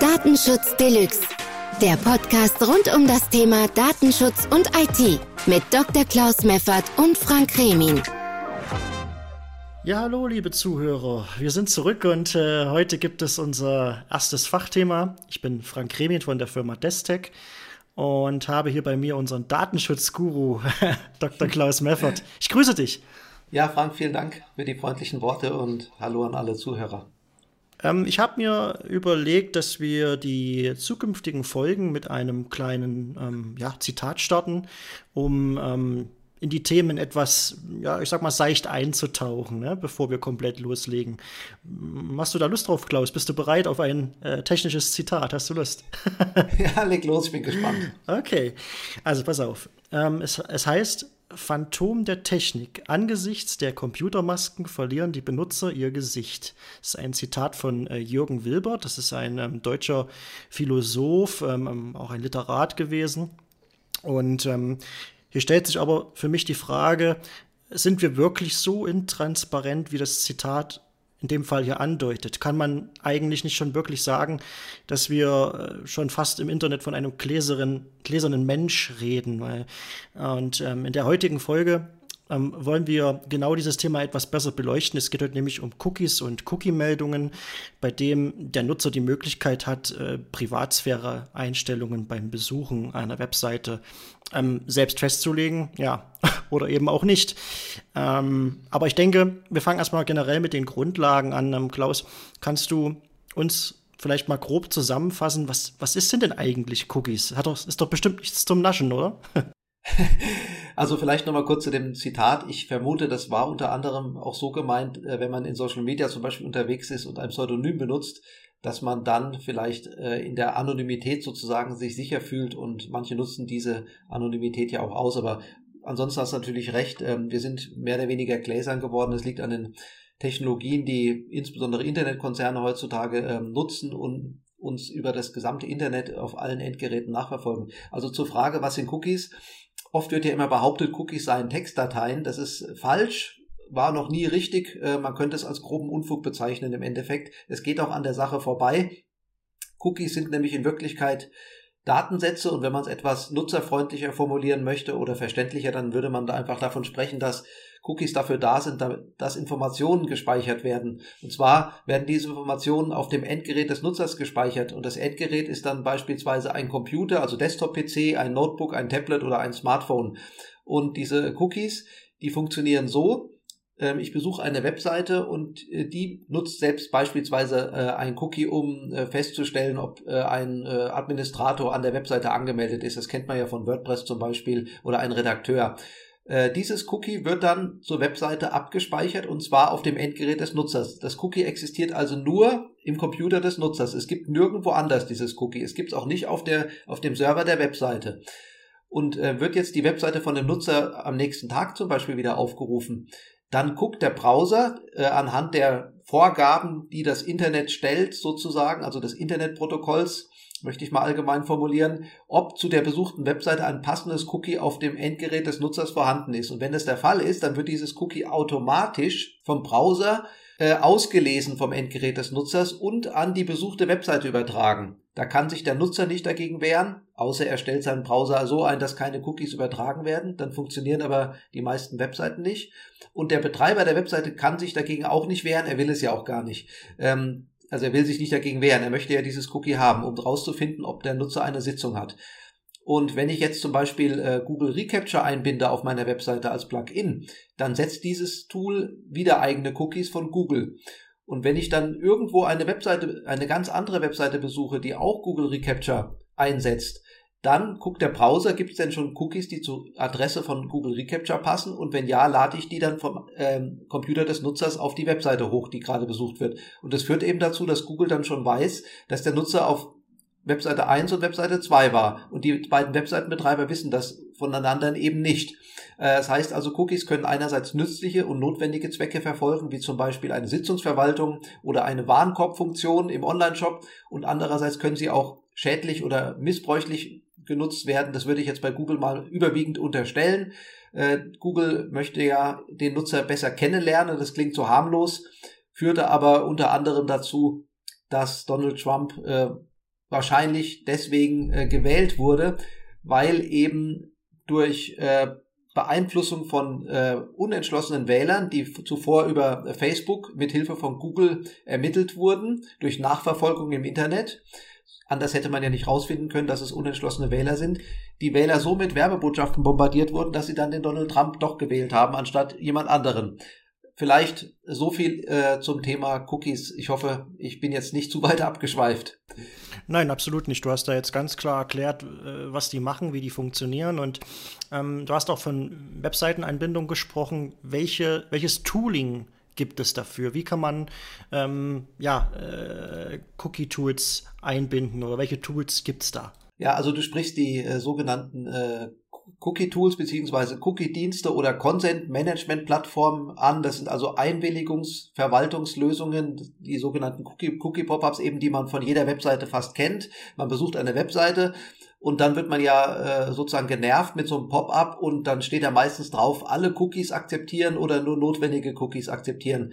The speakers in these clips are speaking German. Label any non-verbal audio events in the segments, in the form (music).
Datenschutz Deluxe. Der Podcast rund um das Thema Datenschutz und IT mit Dr. Klaus Meffert und Frank Remin. Ja, hallo, liebe Zuhörer. Wir sind zurück und äh, heute gibt es unser erstes Fachthema. Ich bin Frank Remin von der Firma Destec und habe hier bei mir unseren Datenschutzguru, (laughs) Dr. Klaus Meffert. Ich grüße dich. Ja, Frank, vielen Dank für die freundlichen Worte und hallo an alle Zuhörer. Ähm, ich habe mir überlegt, dass wir die zukünftigen Folgen mit einem kleinen ähm, ja, Zitat starten, um ähm, in die Themen etwas, ja, ich sag mal, seicht einzutauchen, ne, bevor wir komplett loslegen. Hast du da Lust drauf, Klaus? Bist du bereit auf ein äh, technisches Zitat? Hast du Lust? (laughs) ja, leg los, ich bin gespannt. Okay, also pass auf. Ähm, es, es heißt, Phantom der Technik. Angesichts der Computermasken verlieren die Benutzer ihr Gesicht. Das ist ein Zitat von äh, Jürgen Wilbert. Das ist ein ähm, deutscher Philosoph, ähm, ähm auch ein Literat gewesen. Und ähm, hier stellt sich aber für mich die Frage, sind wir wirklich so intransparent, wie das Zitat in dem Fall hier andeutet? Kann man eigentlich nicht schon wirklich sagen, dass wir äh, schon fast im Internet von einem gläsernen, gläsernen Mensch reden? Weil, und ähm, in der heutigen Folge ähm, wollen wir genau dieses Thema etwas besser beleuchten. Es geht heute nämlich um Cookies und Cookie-Meldungen, bei dem der Nutzer die Möglichkeit hat, äh, Privatsphäre-Einstellungen beim Besuchen einer Webseite ähm, selbst festzulegen, ja, (laughs) oder eben auch nicht. Ähm, aber ich denke, wir fangen erstmal generell mit den Grundlagen an. Ähm, Klaus, kannst du uns vielleicht mal grob zusammenfassen, was, was ist denn denn eigentlich Cookies? Hat doch, ist doch bestimmt nichts zum Naschen, oder? (laughs) (laughs) Also vielleicht nochmal kurz zu dem Zitat. Ich vermute, das war unter anderem auch so gemeint, äh, wenn man in Social Media zum Beispiel unterwegs ist und ein Pseudonym benutzt, dass man dann vielleicht äh, in der Anonymität sozusagen sich sicher fühlt und manche nutzen diese Anonymität ja auch aus. Aber ansonsten hast du natürlich recht, ähm, wir sind mehr oder weniger gläsern geworden. Es liegt an den Technologien, die insbesondere Internetkonzerne heutzutage ähm, nutzen und uns über das gesamte Internet auf allen Endgeräten nachverfolgen. Also zur Frage, was sind Cookies? Oft wird ja immer behauptet, Cookies seien Textdateien. Das ist falsch, war noch nie richtig. Äh, man könnte es als groben Unfug bezeichnen im Endeffekt. Es geht auch an der Sache vorbei. Cookies sind nämlich in Wirklichkeit Datensätze und wenn man es etwas nutzerfreundlicher formulieren möchte oder verständlicher, dann würde man da einfach davon sprechen, dass Cookies dafür da sind, dass Informationen gespeichert werden. Und zwar werden diese Informationen auf dem Endgerät des Nutzers gespeichert. Und das Endgerät ist dann beispielsweise ein Computer, also Desktop-PC, ein Notebook, ein Tablet oder ein Smartphone. Und diese Cookies, die funktionieren so, ähm, ich besuche eine Webseite und äh, die nutzt selbst beispielsweise äh, ein Cookie, um äh, festzustellen, ob ein Administrator an der Webseite angemeldet ist. Das kennt man ja von WordPress zum Beispiel oder ein Redakteur. Äh, dieses Cookie wird dann zur Webseite abgespeichert und zwar auf dem Endgerät des Nutzers. Das Cookie existiert also nur im Computer des Nutzers. Es gibt nirgendwo anders dieses Cookie. Es gibt es auch nicht auf, der, auf dem Server der Webseite. Und äh, wird jetzt die Webseite von dem Nutzer am nächsten Tag zum Beispiel wieder aufgerufen, dann guckt der Browser äh, anhand der Vorgaben, die das Internet stellt, sozusagen, also des Internetprotokolls, möchte ich mal allgemein formulieren, ob zu der besuchten Webseite ein passendes Cookie auf dem Endgerät des Nutzers vorhanden ist. Und wenn das der Fall ist, dann wird dieses Cookie automatisch vom Browser äh, ausgelesen vom Endgerät des Nutzers und an die besuchte Webseite übertragen. Da kann sich der Nutzer nicht dagegen wehren, außer er stellt seinen Browser so ein, dass keine Cookies übertragen werden. Dann funktionieren aber die meisten Webseiten nicht. Und der Betreiber der Webseite kann sich dagegen auch nicht wehren, er will es ja auch gar nicht. Ähm, also er will sich nicht dagegen wehren, er möchte ja dieses Cookie haben, um herauszufinden, ob der Nutzer eine Sitzung hat. Und wenn ich jetzt zum Beispiel äh, Google Recapture einbinde auf meiner Webseite als Plugin, dann setzt dieses Tool wieder eigene Cookies von Google. Und wenn ich dann irgendwo eine Webseite, eine ganz andere Webseite besuche, die auch Google Recapture einsetzt, dann guckt der Browser, gibt es denn schon Cookies, die zur Adresse von Google Recapture passen? Und wenn ja, lade ich die dann vom ähm, Computer des Nutzers auf die Webseite hoch, die gerade besucht wird. Und das führt eben dazu, dass Google dann schon weiß, dass der Nutzer auf Webseite 1 und Webseite 2 war. Und die beiden Webseitenbetreiber wissen das voneinander eben nicht. Äh, das heißt also, Cookies können einerseits nützliche und notwendige Zwecke verfolgen, wie zum Beispiel eine Sitzungsverwaltung oder eine Warenkorbfunktion im Onlineshop. Und andererseits können sie auch schädlich oder missbräuchlich genutzt werden. Das würde ich jetzt bei Google mal überwiegend unterstellen. Äh, Google möchte ja den Nutzer besser kennenlernen. Das klingt so harmlos, führte aber unter anderem dazu, dass Donald Trump äh, wahrscheinlich deswegen äh, gewählt wurde, weil eben durch äh, Beeinflussung von äh, unentschlossenen Wählern, die zuvor über Facebook mit Hilfe von Google ermittelt wurden, durch Nachverfolgung im Internet. Anders hätte man ja nicht rausfinden können, dass es unentschlossene Wähler sind. Die Wähler so mit Werbebotschaften bombardiert wurden, dass sie dann den Donald Trump doch gewählt haben, anstatt jemand anderen. Vielleicht so viel äh, zum Thema Cookies. Ich hoffe, ich bin jetzt nicht zu weit abgeschweift. Nein, absolut nicht. Du hast da jetzt ganz klar erklärt, äh, was die machen, wie die funktionieren. Und ähm, du hast auch von Webseiteneinbindung gesprochen. Welche, welches Tooling gibt es dafür? Wie kann man ähm, ja, äh, Cookie-Tools einbinden oder welche Tools gibt es da? Ja, also du sprichst die äh, sogenannten äh, Cookie-Tools beziehungsweise Cookie-Dienste oder Consent-Management-Plattformen an. Das sind also Einwilligungsverwaltungslösungen, die sogenannten Cookie-Pop-ups eben, die man von jeder Webseite fast kennt. Man besucht eine Webseite und dann wird man ja äh, sozusagen genervt mit so einem Pop-up und dann steht da meistens drauf, alle Cookies akzeptieren oder nur notwendige Cookies akzeptieren.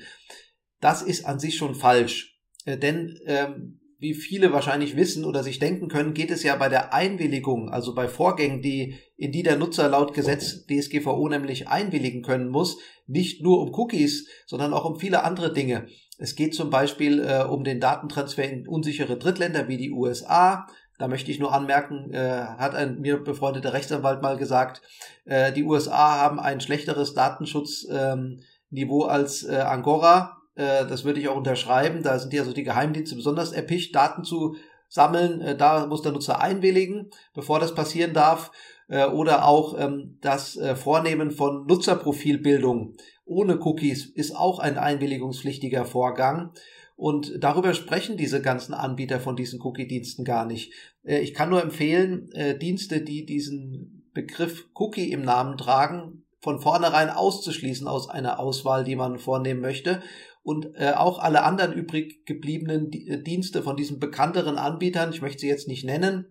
Das ist an sich schon falsch. Äh, denn ähm, wie viele wahrscheinlich wissen oder sich denken können, geht es ja bei der Einwilligung, also bei Vorgängen, die, in die der Nutzer laut Gesetz DSGVO nämlich einwilligen können muss, nicht nur um Cookies, sondern auch um viele andere Dinge. Es geht zum Beispiel äh, um den Datentransfer in unsichere Drittländer wie die USA. Da möchte ich nur anmerken, äh, hat ein mir befreundeter Rechtsanwalt mal gesagt, äh, die USA haben ein schlechteres Datenschutzniveau ähm, als äh, Angora äh, das würde ich auch unterschreiben. Da sind ja so die Geheimdienste besonders erpicht, Daten zu sammeln. Äh, da muss der Nutzer einwilligen, bevor das passieren darf. Äh, oder auch ähm, das Vornehmen von Nutzerprofilbildung ohne Cookies ist auch ein einwilligungspflichtiger Vorgang. Und darüber sprechen diese ganzen Anbieter von diesen Cookie-Diensten gar nicht. Äh, ich kann nur empfehlen, äh, Dienste, die diesen Begriff Cookie im Namen tragen, von vornherein auszuschließen aus einer Auswahl, die man vornehmen möchte und äh, auch alle anderen übrig gebliebenen Dienste von diesen bekannteren Anbietern, ich möchte sie jetzt nicht nennen,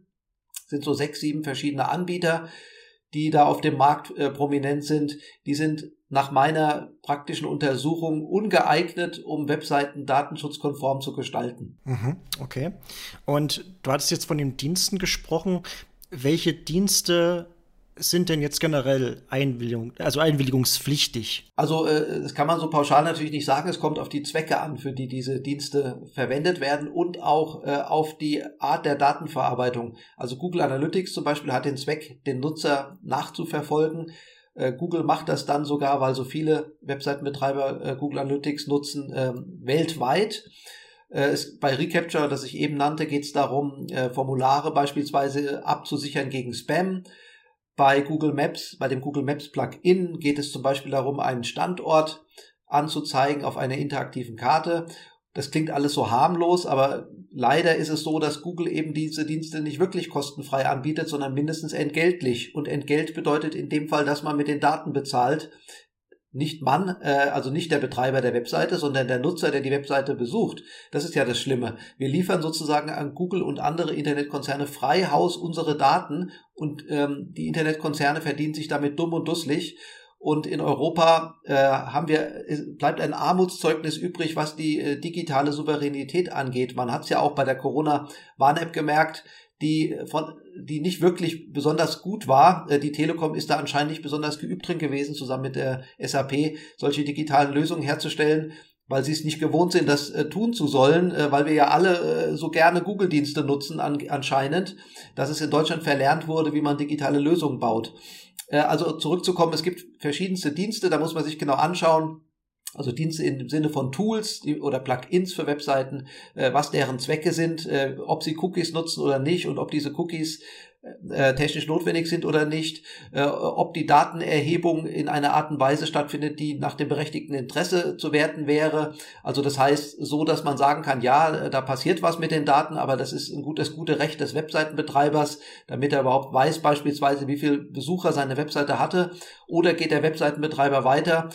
sind so sechs, sieben verschiedene Anbieter, die da auf dem Markt äh, prominent sind, die sind nach meiner praktischen Untersuchung ungeeignet, um Webseiten datenschutzkonform zu gestalten. Mhm, okay. Und du hattest jetzt von den Diensten gesprochen. Welche Dienste sind denn jetzt generell Einwilligung, also einwilligungspflichtig? Also äh, das kann man so pauschal natürlich nicht sagen. Es kommt auf die Zwecke an, für die diese Dienste verwendet werden und auch äh, auf die Art der Datenverarbeitung. Also Google Analytics zum Beispiel hat den Zweck, den Nutzer nachzuverfolgen. Äh, Google macht das dann sogar, weil so viele Webseitenbetreiber äh, Google Analytics nutzen, ähm, weltweit. Äh, es, bei Recapture, das ich eben nannte, geht es darum, äh, Formulare beispielsweise abzusichern gegen Spam. Bei Google Maps, bei dem Google Maps Plugin geht es zum Beispiel darum, einen Standort anzuzeigen auf einer interaktiven Karte. Das klingt alles so harmlos, aber leider ist es so, dass Google eben diese Dienste nicht wirklich kostenfrei anbietet, sondern mindestens entgeltlich. Und Entgelt bedeutet in dem Fall, dass man mit den Daten bezahlt, nicht man, äh, also nicht der Betreiber der Webseite, sondern der Nutzer, der die Webseite besucht. Das ist ja das Schlimme. Wir liefern sozusagen an Google und andere Internetkonzerne frei Haus unsere Daten und ähm, die Internetkonzerne verdienen sich damit dumm und dusselig. Und in Europa äh, haben wir, bleibt ein Armutszeugnis übrig, was die äh, digitale Souveränität angeht. Man hat es ja auch bei der Corona-Warn-App gemerkt, die von die nicht wirklich besonders gut war. Äh, die Telekom ist da anscheinend nicht besonders geübt drin gewesen, zusammen mit der SAP solche digitalen Lösungen herzustellen, weil sie es nicht gewohnt sind, das äh, tun zu sollen, äh, weil wir ja alle äh, so gerne Google-Dienste nutzen an, anscheinend, dass es in Deutschland verlernt wurde, wie man digitale Lösungen baut. Äh, also zurückzukommen, es gibt verschiedenste Dienste, da muss man sich genau anschauen, also Dienste im Sinne von Tools oder Plugins für Webseiten, äh, was deren Zwecke sind, äh, ob sie Cookies nutzen oder nicht und ob diese Cookies äh, technisch notwendig sind oder nicht, ob die Datenerhebung in einer Art und Weise stattfindet, die nach dem berechtigten Interesse zu werten wäre. Also das heißt so, dass man sagen kann, ja, da passiert was mit den Daten, aber das ist ein gutes, gute Recht des Webseitenbetreibers, damit er überhaupt weiß beispielsweise, wie viel Besucher seine Webseite hatte. Oder geht der Webseitenbetreiber weiter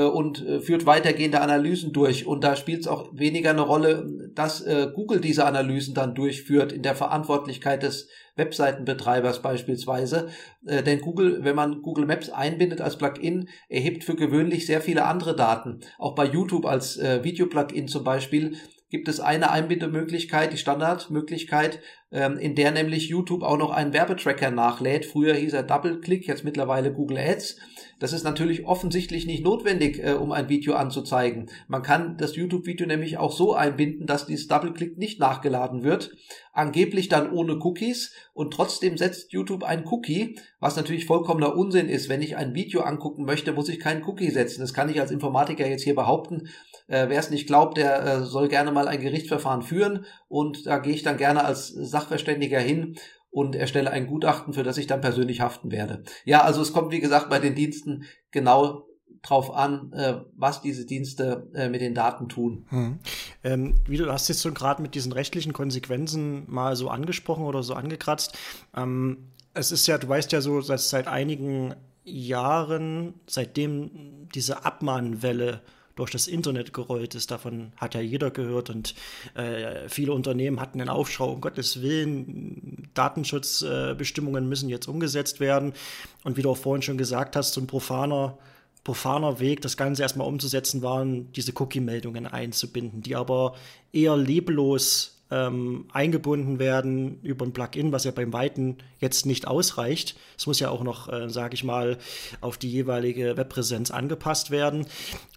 und äh, führt weitergehende Analysen durch. Und da spielt es auch weniger eine Rolle, dass äh, Google diese Analysen dann durchführt in der Verantwortlichkeit des Webseitenbetreibers beispielsweise. denn Google, wenn man Google Maps einbindet als Plugin, erhebt für gewöhnlich sehr viele andere Daten. Auch bei YouTube als Video-Plugin zum Beispiel gibt es eine Einbindemöglichkeit, die Standardmöglichkeit, ähm, in der nämlich YouTube auch noch einen Werbetracker nachlädt. Früher hieß er DoubleClick, jetzt mittlerweile Google Ads. Das ist natürlich offensichtlich nicht notwendig, äh, um ein Video anzuzeigen. Man kann das YouTube-Video nämlich auch so einbinden, dass dieses Double-Click nicht nachgeladen wird. Angeblich dann ohne Cookies und trotzdem setzt YouTube ein Cookie, was natürlich vollkommener Unsinn ist. Wenn ich ein Video angucken möchte, muss ich keinen Cookie setzen. Das kann ich als Informatiker jetzt hier behaupten. Äh, Wer es nicht glaubt, der äh, soll gerne mal ein Gerichtsverfahren führen und da gehe ich dann gerne als Sachverständiger hin und erstelle ein Gutachten, für das ich dann persönlich haften werde. Ja, also es kommt, wie gesagt, bei den Diensten genau drauf an, äh, was diese Dienste äh, mit den Daten tun. Hm. Ähm, wie du hast jetzt so gerade mit diesen rechtlichen Konsequenzen mal so angesprochen oder so angekratzt. Ähm, es ist ja, du weißt ja so, dass seit einigen Jahren, seitdem diese Abmahnwelle durch das Internet gerollt ist. Davon hat ja jeder gehört und äh, viele Unternehmen hatten den Aufschrau, um Gottes Willen, Datenschutzbestimmungen äh, müssen jetzt umgesetzt werden. Und wie du auch vorhin schon gesagt hast, so ein profaner profaner Weg, das Ganze erstmal umzusetzen, waren diese Cookie-Meldungen einzubinden, die aber eher leblos ähm, eingebunden werden über ein Plugin, was ja beim Weiten jetzt nicht ausreicht. Es muss ja auch noch, äh, sage ich mal, auf die jeweilige Webpräsenz angepasst werden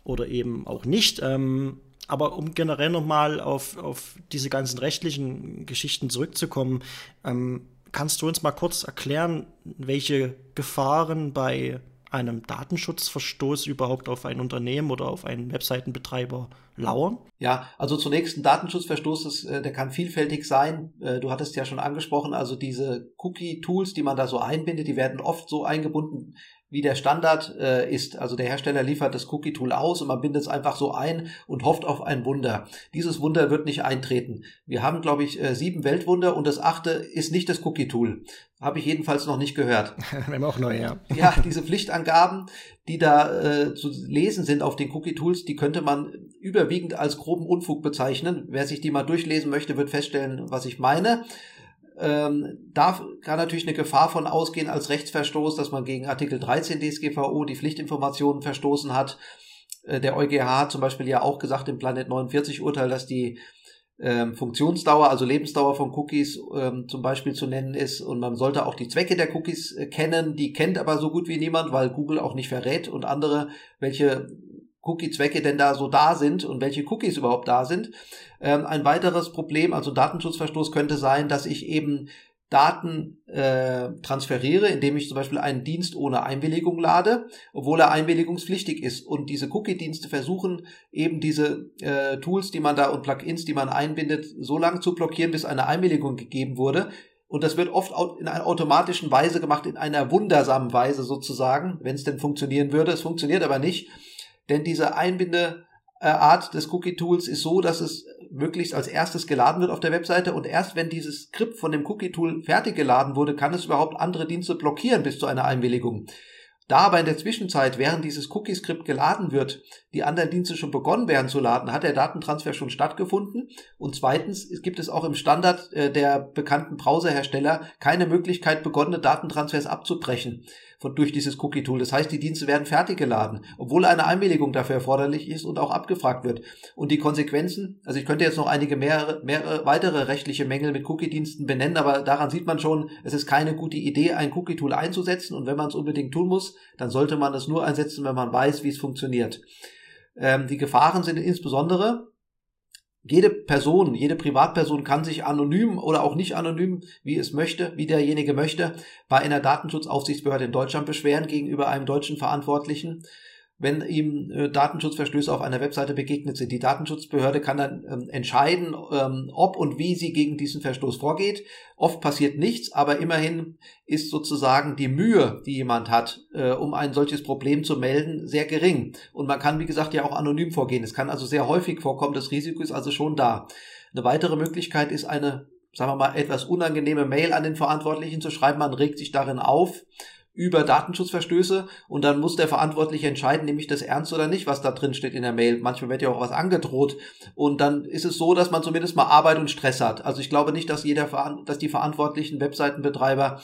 oder eben auch nicht. Ähm, aber um generell nochmal auf, auf diese ganzen rechtlichen Geschichten zurückzukommen, ähm, kannst du uns mal kurz erklären, welche Gefahren bei einem Datenschutzverstoß überhaupt auf ein Unternehmen oder auf einen Webseitenbetreiber lauern? Ja, also zunächst ein Datenschutzverstoß, äh, der kann vielfältig sein. Äh, du hattest ja schon angesprochen, also diese Cookie-Tools, die man da so einbindet, die werden oft so eingebunden, wie der Standard äh, ist. Also der Hersteller liefert das Cookie-Tool aus und man bindet es einfach so ein und hofft auf ein Wunder. Dieses Wunder wird nicht eintreten. Wir haben, glaube ich, äh, sieben Weltwunder und das achte ist nicht das Cookie-Tool. Habe ich jedenfalls noch nicht gehört. (laughs) Wir haben auch neu, ja. (laughs) Ja, diese Pflichtangaben, die da äh, zu lesen sind auf den Cookie-Tools, die könnte man überwiegend als groben Unfug bezeichnen. Wer sich die mal durchlesen möchte, wird feststellen, was ich meine ähm, da kann natürlich eine Gefahr von ausgehen als Rechtsverstoß, dass man gegen Artikel 13 DSGVO die Pflichtinformationen verstoßen hat. Äh, der EuGH hat zum Beispiel ja auch gesagt im Planet 49 Urteil, dass die ähm, Funktionsdauer, also Lebensdauer von Cookies ähm, zum Beispiel zu nennen ist und man sollte auch die Zwecke der Cookies äh, kennen. Die kennt aber so gut wie niemand, weil Google auch nicht verrät und andere, welche Cookie-Zwecke denn da so da sind und welche Cookies überhaupt da sind. Ähm, ein weiteres Problem, also Datenschutzverstoß, könnte sein, dass ich eben Daten äh, transferiere, indem ich zum Beispiel einen Dienst ohne Einwilligung lade, obwohl er einwilligungspflichtig ist. Und diese Cookie-Dienste versuchen eben diese äh, Tools, die man da und Plugins, die man einbindet, so lange zu blockieren, bis eine Einwilligung gegeben wurde. Und das wird oft in einer automatischen Weise gemacht, in einer wundersamen Weise sozusagen, wenn es denn funktionieren würde. Es funktioniert aber nicht. Denn diese Einbindeart des Cookie-Tools ist so, dass es möglichst als erstes geladen wird auf der Webseite und erst wenn dieses Skript von dem Cookie-Tool fertig geladen wurde, kann es überhaupt andere Dienste blockieren bis zu einer Einwilligung. Da aber in der Zwischenzeit, während dieses Cookie-Skript geladen wird, die anderen Dienste schon begonnen werden zu laden, hat der Datentransfer schon stattgefunden. Und zweitens gibt es auch im Standard äh, der bekannten Browserhersteller keine Möglichkeit, begonnene Datentransfers abzubrechen von, durch dieses Cookie-Tool. Das heißt, die Dienste werden fertig geladen, obwohl eine Einwilligung dafür erforderlich ist und auch abgefragt wird. Und die Konsequenzen, also ich könnte jetzt noch einige mehrere, mehrere weitere rechtliche Mängel mit Cookie-Diensten benennen, aber daran sieht man schon, es ist keine gute Idee, ein Cookie-Tool einzusetzen. Und wenn man es unbedingt tun muss, dann sollte man es nur einsetzen, wenn man weiß, wie es funktioniert. Ähm, die Gefahren sind insbesondere, jede Person, jede Privatperson kann sich anonym oder auch nicht anonym, wie es möchte, wie derjenige möchte, bei einer Datenschutzaufsichtsbehörde in Deutschland beschweren gegenüber einem deutschen Verantwortlichen wenn ihm äh, Datenschutzverstöße auf einer Webseite begegnet sind. Die Datenschutzbehörde kann dann ähm, entscheiden, ähm, ob und wie sie gegen diesen Verstoß vorgeht. Oft passiert nichts, aber immerhin ist sozusagen die Mühe, die jemand hat, äh, um ein solches Problem zu melden, sehr gering. Und man kann, wie gesagt, ja auch anonym vorgehen. Es kann also sehr häufig vorkommen. Das Risiko ist also schon da. Eine weitere Möglichkeit ist eine, sagen wir mal, etwas unangenehme Mail an den Verantwortlichen zu schreiben. Man regt sich darin auf über Datenschutzverstöße und dann muss der Verantwortliche entscheiden, nehme ich das ernst oder nicht, was da drin steht in der Mail. Manchmal wird ja auch was angedroht und dann ist es so, dass man zumindest mal Arbeit und Stress hat. Also ich glaube nicht, dass jeder, dass die verantwortlichen Webseitenbetreiber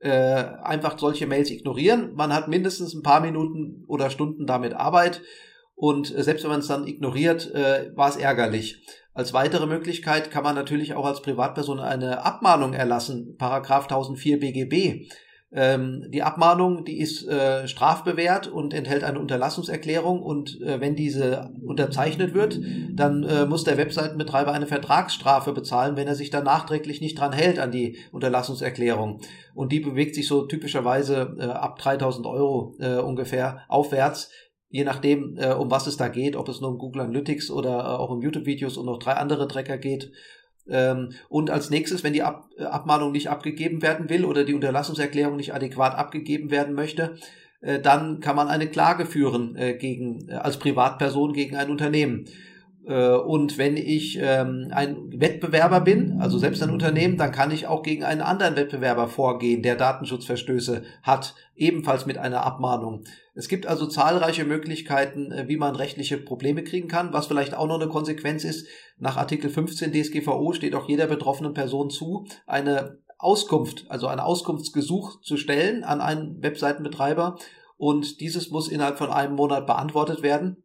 äh, einfach solche Mails ignorieren. Man hat mindestens ein paar Minuten oder Stunden damit Arbeit Und äh, selbst wenn man es dann ignoriert, äh, war es ärgerlich. Als weitere Möglichkeit kann man natürlich auch als Privatperson eine Abmahnung erlassen, Paragraph 1004 BGB. Ähm, die Abmahnung, die ist äh, strafbewehrt und enthält eine Unterlassungserklärung und äh, wenn diese unterzeichnet wird, dann äh, muss der Webseitenbetreiber eine Vertragsstrafe bezahlen, wenn er sich dann nachträglich nicht dran hält an die Unterlassungserklärung. Und die bewegt sich so typischerweise äh, ab 3000 Euro äh, ungefähr aufwärts je nachdem, äh, um was es da geht, ob es nur um Google Analytics oder auch um YouTube-Videos und noch drei andere Tracker geht ähm, und als nächstes, wenn die Ab äh, Abmahnung nicht abgegeben werden will oder die Unterlassungserklärung nicht adäquat abgegeben werden möchte, äh, dann kann man eine Klage führen äh, gegen, als Privatperson gegen ein Unternehmen. Und wenn ich ähm, ein Wettbewerber bin, also selbst ein Unternehmen, dann kann ich auch gegen einen anderen Wettbewerber vorgehen, der Datenschutzverstöße hat, ebenfalls mit einer Abmahnung. Es gibt also zahlreiche Möglichkeiten, äh, wie man rechtliche Probleme kriegen kann. Was vielleicht auch noch eine Konsequenz ist, nach Artikel 15 DSGVO steht auch jeder betroffenen Person zu, eine Auskunft, also ein Auskunftsgesuch zu stellen an einen Webseitenbetreiber und dieses muss innerhalb von einem Monat beantwortet werden.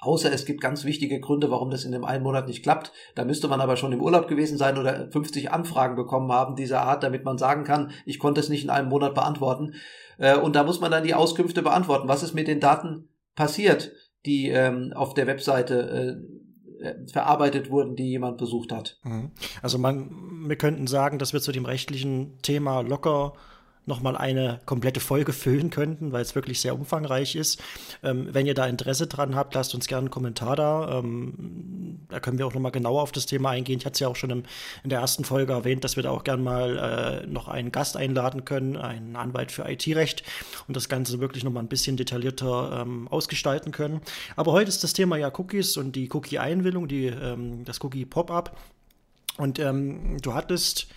Außer es gibt ganz wichtige Gründe, warum das in dem einen Monat nicht klappt. Da müsste man aber schon im Urlaub gewesen sein oder 50 Anfragen bekommen haben dieser Art, damit man sagen kann, ich konnte es nicht in einem Monat beantworten. Äh, und da muss man dann die Auskünfte beantworten. Was ist mit den Daten passiert, die ähm, auf der Webseite äh, äh, verarbeitet wurden, die jemand besucht hat? Mhm. Also man, wir könnten sagen, dass wir zu dem rechtlichen Thema locker nochmal eine komplette Folge füllen könnten, weil es wirklich sehr umfangreich ist. Ähm, wenn ihr da Interesse dran habt, lasst uns gerne einen Kommentar da. Ähm, da können wir auch nochmal genauer auf das Thema eingehen. Ich hatte es ja auch schon im, in der ersten Folge erwähnt, dass wir da auch gerne mal äh, noch einen Gast einladen können, einen Anwalt für IT-Recht und das Ganze wirklich nochmal ein bisschen detaillierter ähm, ausgestalten können. Aber heute ist das Thema ja Cookies und die Cookie-Einwillung, die, ähm, das Cookie-Pop-up. Und ähm, du hattest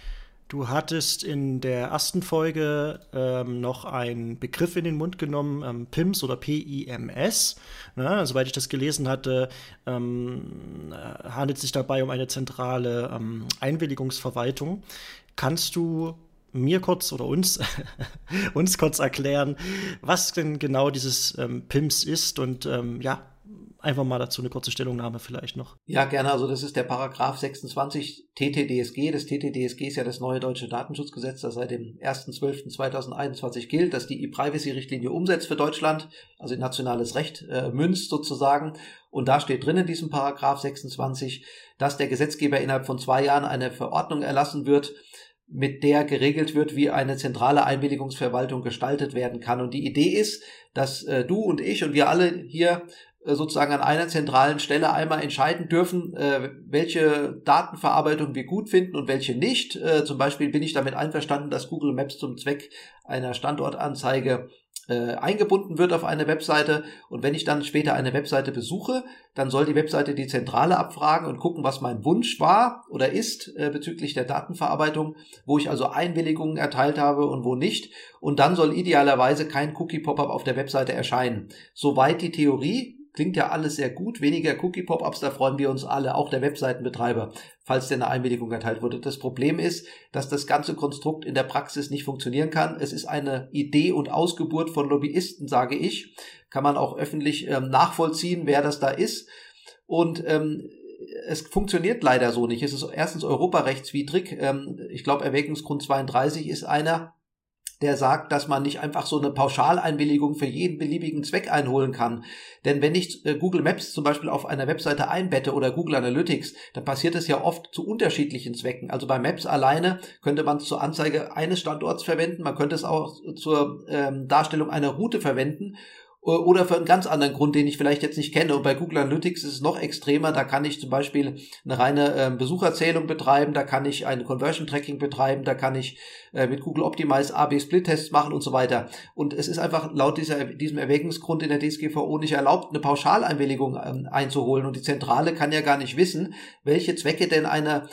Du hattest in der ersten Folge ähm, noch einen Begriff in den Mund genommen, ähm, PIMS oder PIMS. Ne? Soweit ich das gelesen hatte, ähm, äh, handelt es sich dabei um eine zentrale ähm, Einwilligungsverwaltung. Kannst du mir kurz oder uns, (laughs) uns kurz erklären, was denn genau dieses ähm, PIMS ist und ähm, ja, einfach mal dazu eine kurze Stellungnahme vielleicht noch. Ja, gerne. Also das ist der Paragraph 26 TTDSG. Das TTDSG ist ja das neue deutsche Datenschutzgesetz, das seit dem 1.12.2021 gilt, das die E-Privacy-Richtlinie umsetzt für Deutschland, also in nationales Recht äh, münzt sozusagen. Und da steht drin in diesem Paragraph 26, dass der Gesetzgeber innerhalb von zwei Jahren eine Verordnung erlassen wird, mit der geregelt wird, wie eine zentrale Einwilligungsverwaltung gestaltet werden kann. Und die Idee ist, dass äh, du und ich und wir alle hier sozusagen an einer zentralen Stelle einmal entscheiden dürfen, äh, welche Datenverarbeitung wir gut finden und welche nicht. Äh, zum Beispiel bin ich damit einverstanden, dass Google Maps zum Zweck einer Standortanzeige äh, eingebunden wird auf eine Webseite und wenn ich dann später eine Webseite besuche, dann soll die Webseite die Zentrale abfragen und gucken, was mein Wunsch war oder ist äh, bezüglich der Datenverarbeitung, wo ich also Einwilligungen erteilt habe und wo nicht und dann soll idealerweise kein Cookie-Pop-up auf der Webseite erscheinen. Soweit die Theorie, Klingt ja alles sehr gut. Weniger Cookie-Pop-Ups, da freuen wir uns alle, auch der Webseitenbetreiber, falls denn eine Einwilligung erteilt wurde. Das Problem ist, dass das ganze Konstrukt in der Praxis nicht funktionieren kann. Es ist eine Idee und Ausgeburt von Lobbyisten, sage ich. Kann man auch öffentlich ähm, nachvollziehen, wer das da ist. Und ähm, es funktioniert leider so nicht. Es ist erstens europarechtswidrig. Ähm, ich glaube, Erwägungsgrund 32 ist einer der sagt, dass man nicht einfach so eine Pauschaleinwilligung für jeden beliebigen Zweck einholen kann. Denn wenn ich äh, Google Maps zum Beispiel auf einer Webseite einbette oder Google Analytics, dann passiert es ja oft zu unterschiedlichen Zwecken. Also bei Maps alleine könnte man es zur Anzeige eines Standorts verwenden, man könnte es auch zur ähm, Darstellung einer Route verwenden oder für einen ganz anderen Grund, den ich vielleicht jetzt nicht kenne. Und bei Google Analytics ist es noch extremer. Da kann ich zum Beispiel eine reine äh, Besucherzählung betreiben, da kann ich eine Conversion Tracking betreiben, da kann ich äh, mit Google Optimize A-B Split-Tests machen und so weiter. Und es ist einfach laut dieser, diesem Erwägungsgrund in der DSGVO nicht erlaubt, eine Pauschaleinwilligung ähm, einzuholen. Und die Zentrale kann ja gar nicht wissen, welche Zwecke denn eine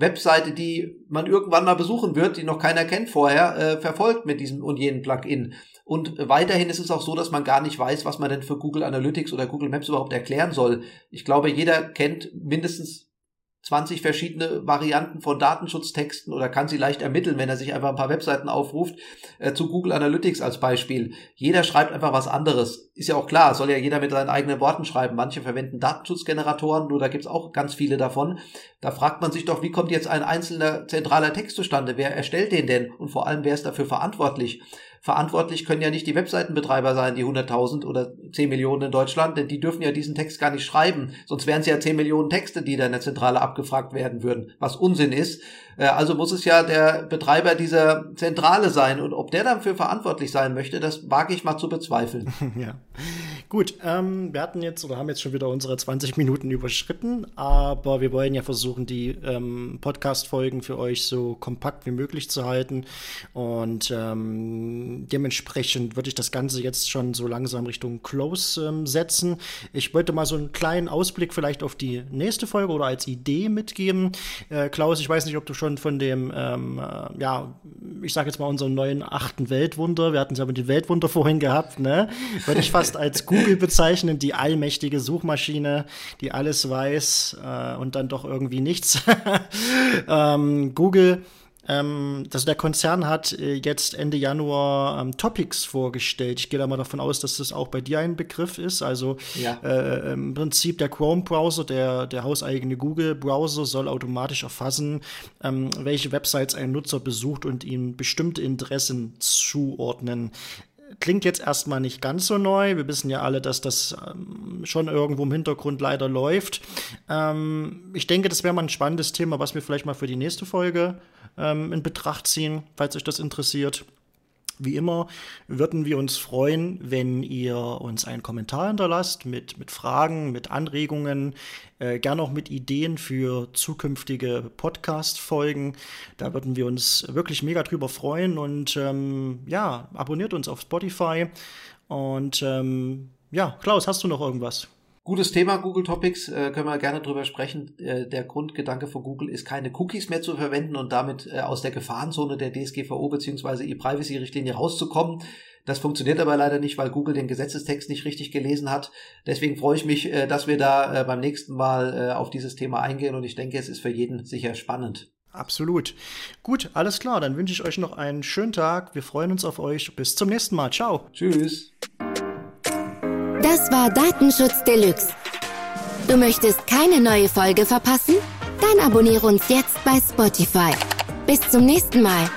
Webseite, die man irgendwann mal besuchen wird, die noch keiner kennt vorher, äh, verfolgt mit diesem und jenen Plugin. Und weiterhin ist es auch so, dass man gar nicht weiß, was man denn für Google Analytics oder Google Maps überhaupt erklären soll. Ich glaube, jeder kennt mindestens 20 verschiedene Varianten von Datenschutztexten oder kann sie leicht ermitteln, wenn er sich einfach ein paar Webseiten aufruft, äh, zu Google Analytics als Beispiel. Jeder schreibt einfach was anderes. Ist ja auch klar, soll ja jeder mit seinen eigenen Worten schreiben. Manche verwenden Datenschutzgeneratoren, nur da gibt's auch ganz viele davon. Da fragt man sich doch, wie kommt jetzt ein einzelner zentraler Text zustande? Wer erstellt den denn? Und vor allem, wer ist dafür verantwortlich? Verantwortlich können ja nicht die Webseitenbetreiber sein, die 100.000 oder 10 Millionen in Deutschland, denn die dürfen ja diesen Text gar nicht schreiben. Sonst wären es ja 10 Millionen Texte, die da in der Zentrale abgefragt werden würden, was Unsinn ist. Äh, also muss es ja der Betreiber dieser Zentrale sein. Und ob der dafür verantwortlich sein möchte, das wage ich mal zu bezweifeln. (laughs) ja. Gut, ähm, wir hatten jetzt oder haben jetzt schon wieder unsere 20 Minuten überschritten, aber wir wollen ja versuchen, die ähm, Podcast-Folgen für euch so kompakt wie möglich zu halten. Und ähm, dementsprechend würde ich das Ganze jetzt schon so langsam Richtung Close ähm, setzen. Ich wollte mal so einen kleinen Ausblick vielleicht auf die nächste Folge oder als Idee mitgeben. Äh, Klaus, ich weiß nicht, ob du schon von dem, ähm, äh, ja, ich sage jetzt mal unseren neuen achten Weltwunder, wir hatten es ja mit den Weltwunder vorhin gehabt, ne? Würde ich fast als gut (laughs) Google bezeichnen, die allmächtige Suchmaschine, die alles weiß äh, und dann doch irgendwie nichts. (laughs) ähm, Google ähm, also der Konzern hat äh, jetzt Ende Januar ähm, Topics vorgestellt. Ich gehe da mal davon aus, dass das auch bei dir ein Begriff ist. Also ja. äh, im Prinzip der Chrome-Browser, der, der hauseigene Google-Browser soll automatisch erfassen, ähm, welche Websites ein Nutzer besucht und ihm bestimmte Interessen zuordnen klingt jetzt erstmal nicht ganz so neu. Wir wissen ja alle, dass das ähm, schon irgendwo im Hintergrund leider läuft. Ähm, ich denke, das wäre mal ein spannendes Thema, was wir vielleicht mal für die nächste Folge ähm, in Betracht ziehen, falls euch das interessiert. Wie immer würden wir uns freuen, wenn ihr uns einen Kommentar hinterlasst mit, mit Fragen, mit Anregungen, äh, gerne auch mit Ideen für zukünftige Podcast-Folgen. Da würden wir uns wirklich mega drüber freuen und ähm, ja, abonniert uns auf Spotify. Und ähm, ja, Klaus, hast du noch irgendwas? Gutes Thema, Google Topics, äh, können wir gerne drüber sprechen. Äh, der Grundgedanke von Google ist, keine Cookies mehr zu verwenden und damit äh, aus der Gefahrenzone der DSGVO bzw. E-Privacy-Richtlinie rauszukommen. Das funktioniert aber leider nicht, weil Google den Gesetzestext nicht richtig gelesen hat. Deswegen freue ich mich, äh, dass wir da äh, beim nächsten Mal äh, auf dieses Thema eingehen und ich denke, es ist für jeden sicher spannend. Absolut. Gut, alles klar. Dann wünsche ich euch noch einen schönen Tag. Wir freuen uns auf euch. Bis zum nächsten Mal. Ciao. Tschüss. Das war Datenschutz Deluxe. Du möchtest keine neue Folge verpassen? Dann abonniere uns jetzt bei Spotify. Bis zum nächsten Mal.